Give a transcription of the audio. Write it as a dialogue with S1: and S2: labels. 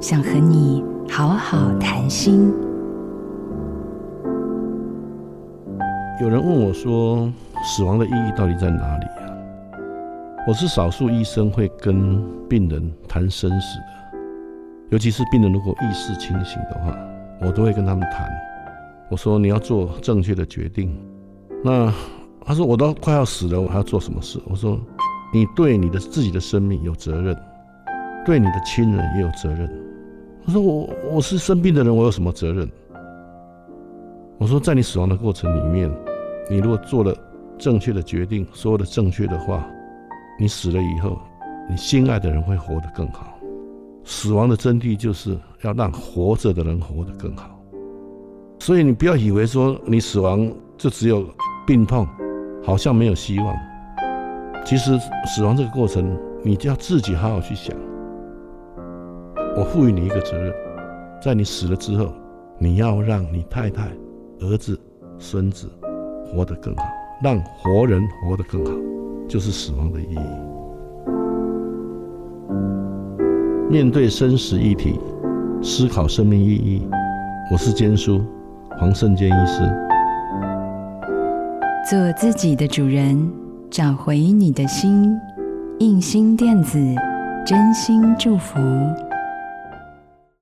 S1: 想和你好好谈心。
S2: 有人问我说：“死亡的意义到底在哪里啊？”我是少数医生会跟病人谈生死的，尤其是病人如果意识清醒的话，我都会跟他们谈。我说：“你要做正确的决定。”那他说：“我都快要死了，我还要做什么事？”我说：“你对你的自己的生命有责任，对你的亲人也有责任。”我说：“我我是生病的人，我有什么责任？”我说：“在你死亡的过程里面。”你如果做了正确的决定，说了正确的话，你死了以后，你心爱的人会活得更好。死亡的真谛就是要让活着的人活得更好。所以你不要以为说你死亡就只有病痛，好像没有希望。其实死亡这个过程，你就要自己好好去想。我赋予你一个责任，在你死了之后，你要让你太太、儿子、孙子。活得更好，让活人活得更好，就是死亡的意义。面对生死议题，思考生命意义。我是坚叔，黄胜坚医师。
S1: 做自己的主人，找回你的心。印心电子，真心祝福。